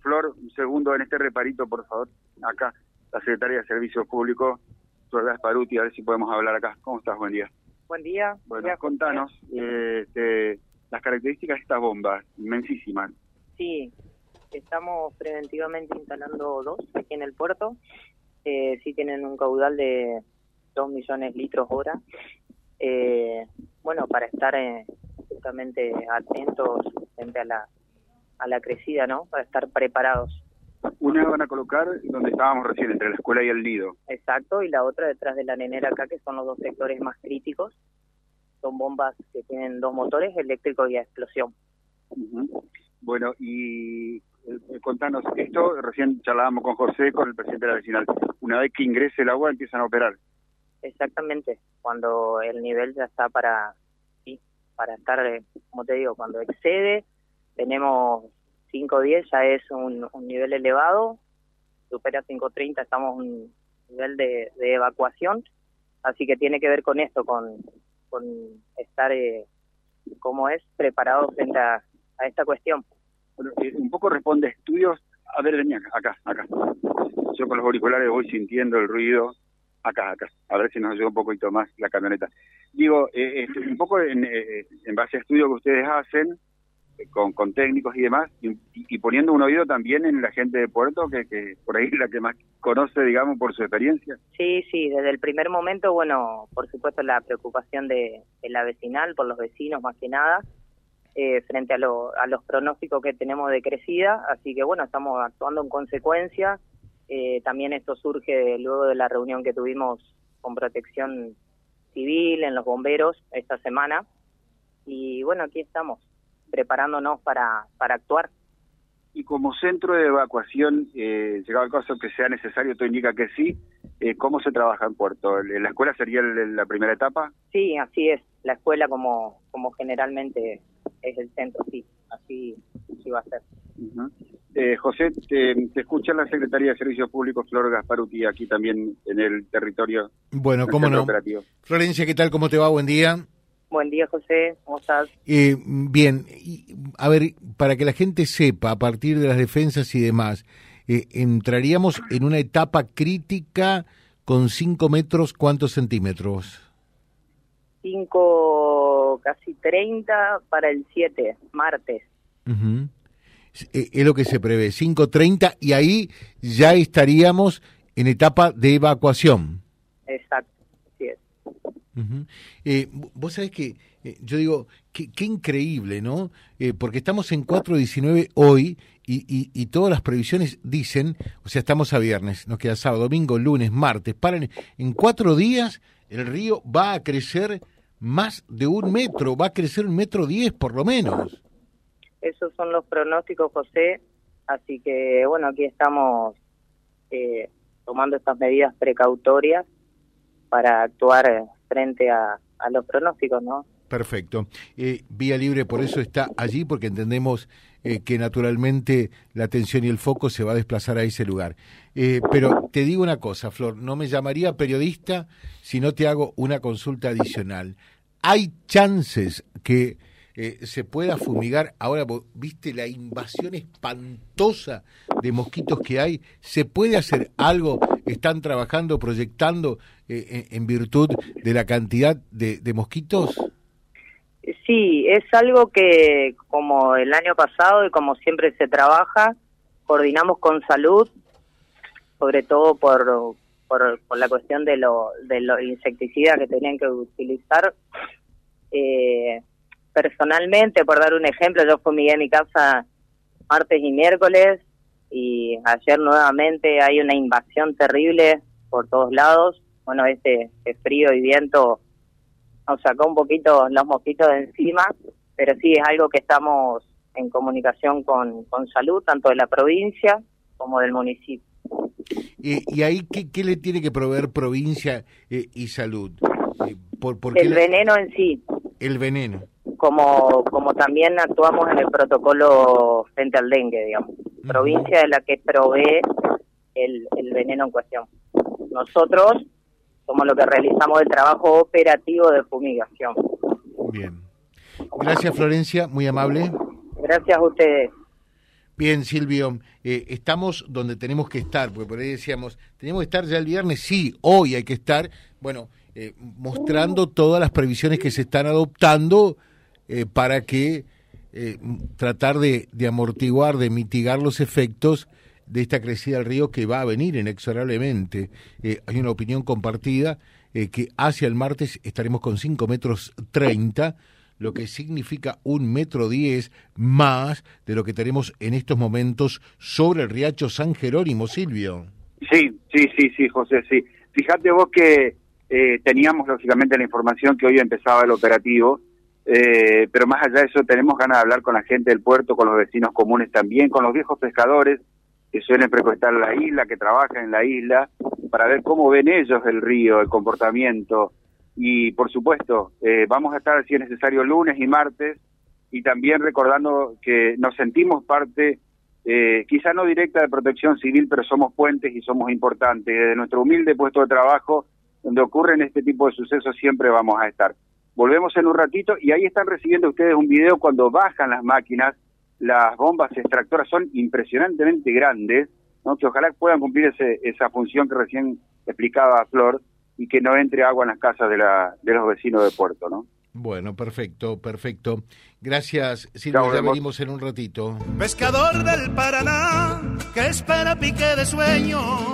Flor, un segundo en este reparito, por favor. Acá, la Secretaria de Servicios Públicos, Flor Gasparuti, a ver si podemos hablar acá. ¿Cómo estás? Buen día. Buen día. Bueno, contanos eh, este, las características de esta bomba, inmensísima. Sí, estamos preventivamente instalando dos aquí en el puerto. Eh, sí tienen un caudal de 2 millones de litros hora. Eh, bueno, para estar eh, justamente atentos frente a la, a la crecida, ¿no? Para estar preparados. Una van a colocar donde estábamos recién, entre la escuela y el nido. Exacto, y la otra detrás de la nenera acá, que son los dos sectores más críticos. Son bombas que tienen dos motores, eléctricos y a explosión. Bueno, y eh, contanos, esto recién charlábamos con José, con el presidente de la vecinal. Una vez que ingrese el agua empiezan a operar. Exactamente, cuando el nivel ya está para, sí, para estar, eh, como te digo, cuando excede, tenemos 5.10 ya es un, nivel elevado, supera 5.30 estamos un nivel de, evacuación, así que tiene que ver con esto, con, con estar, eh, como es, preparado frente a, esta cuestión. Eh, un poco responde estudios, a ver, venía acá, acá. Yo con los auriculares voy sintiendo el ruido, acá, acá, a ver si nos ayuda un poquito más la camioneta. Digo, eh, este, un poco en, eh, en base a estudios que ustedes hacen, con, con técnicos y demás, y, poniendo un oído también en la gente de Puerto, que, que por ahí es la que más conoce, digamos, por su experiencia. Sí, sí, desde el primer momento, bueno, por supuesto la preocupación de, la vecinal, por los vecinos más que nada, frente a, a los pronósticos que tenemos de crecida, así que bueno, estamos actuando en consecuencia, eh, también esto surge luego de la reunión que tuvimos con Protección Civil en los bomberos esta semana. Y bueno, aquí estamos, preparándonos para, para actuar. Y como centro de evacuación, eh, llegado el caso que sea necesario, esto indica que sí. Eh, ¿Cómo se trabaja en Puerto? ¿La escuela sería la primera etapa? Sí, así es. La escuela como, como generalmente es el centro, sí. Así, así va a ser. Eh, José, te, escucha la Secretaría de Servicios Públicos, Flor Gasparuti, aquí también en el territorio. Bueno, cómo no. Florencia, ¿qué tal? ¿Cómo te va? Buen día. Buen día, José. ¿Cómo estás? Eh, bien. a ver, para que la gente sepa, a partir de las defensas y demás, eh, entraríamos en una etapa crítica con 5 metros, ¿cuántos centímetros? 5, casi 30 para el 7, martes. Eh, es lo que se prevé, 5.30 y ahí ya estaríamos en etapa de evacuación. Exacto, es. Eh, vos sabés que eh, yo digo, qué, increíble, ¿no? porque estamos en 4.19 hoy y, y, todas las previsiones dicen, o sea, estamos a viernes, nos queda sábado, domingo, lunes, martes, para en cuatro días el río va a crecer más de un metro, va a crecer un metro diez por lo menos. Esos son los pronósticos, José. Así que, bueno, aquí estamos eh, tomando estas medidas precautorias para actuar frente a, los pronósticos, ¿no? Perfecto. Eh, Vía Libre por eso está allí, porque entendemos eh, que naturalmente la atención y el foco se va a desplazar a ese lugar. pero te digo una cosa, Flor, no me llamaría periodista si no te hago una consulta adicional. ¿Hay chances que eh, se pueda fumigar. Ahora, viste la invasión espantosa de mosquitos que hay. ¿Se puede hacer algo? ¿Están trabajando, proyectando eh, en, virtud de la cantidad de, mosquitos? Sí, es algo que como el año pasado y como siempre se trabaja, coordinamos con salud, sobre todo por, por, la cuestión de los de lo insecticidas que tenían que utilizar. Eh, personalmente, por dar un ejemplo, yo fumigué en mi casa martes y miércoles y ayer nuevamente hay una invasión terrible por todos lados. Bueno, este, frío y viento nos sacó un poquito los mosquitos de encima, pero sí es algo que estamos en comunicación con, con salud, tanto de la provincia como del municipio. ¿Y, ahí qué, le tiene que proveer provincia eh, y salud? Eh, por, el veneno en sí. El veneno como, como también actuamos en el protocolo frente al dengue, digamos. Provincia de la que provee el, el veneno en cuestión. Nosotros somos los que realizamos el trabajo operativo de fumigación. Bien. Gracias, Florencia, muy amable. Gracias a ustedes. Bien, Silvio, eh, estamos donde tenemos que estar, porque por ahí decíamos, ¿tenemos que estar ya el viernes? Sí, hoy hay que estar, bueno, eh, mostrando todas las previsiones que se están adoptando eh, para que tratar de, amortiguar, de mitigar los efectos de esta crecida del río que va a venir inexorablemente. hay una opinión compartida que hacia el martes estaremos con 5 metros 30 lo que significa un metro diez más de lo que tenemos en estos momentos sobre el riacho San Jerónimo, Silvio. Sí, sí, sí, sí, José, sí. Fíjate vos que eh, teníamos lógicamente la información que hoy empezaba el operativo, eh, pero más allá de eso tenemos ganas de hablar con la gente del puerto, con los vecinos comunes también, con los viejos pescadores que suelen frecuentar la isla, que trabajan en la isla, para ver cómo ven ellos el río, el comportamiento, y por supuesto, eh, vamos a estar, si es necesario, lunes y martes, y también recordando que nos sentimos parte, eh, quizá no directa de protección civil, pero somos puentes y somos importantes. Desde nuestro humilde puesto de trabajo, donde ocurren este tipo de sucesos, siempre vamos a estar. Volvemos en un ratito y ahí están recibiendo ustedes un video cuando bajan las máquinas, las bombas extractoras son impresionantemente grandes, ¿no? que ojalá puedan cumplir ese, esa función que recién explicaba Flor, y que no entre agua en las casas de, la, de los vecinos de Puerto, ¿no? Bueno, perfecto, perfecto. Gracias, Silvio, ya venimos en un ratito. Pescador del Paraná, que espera pique de sueño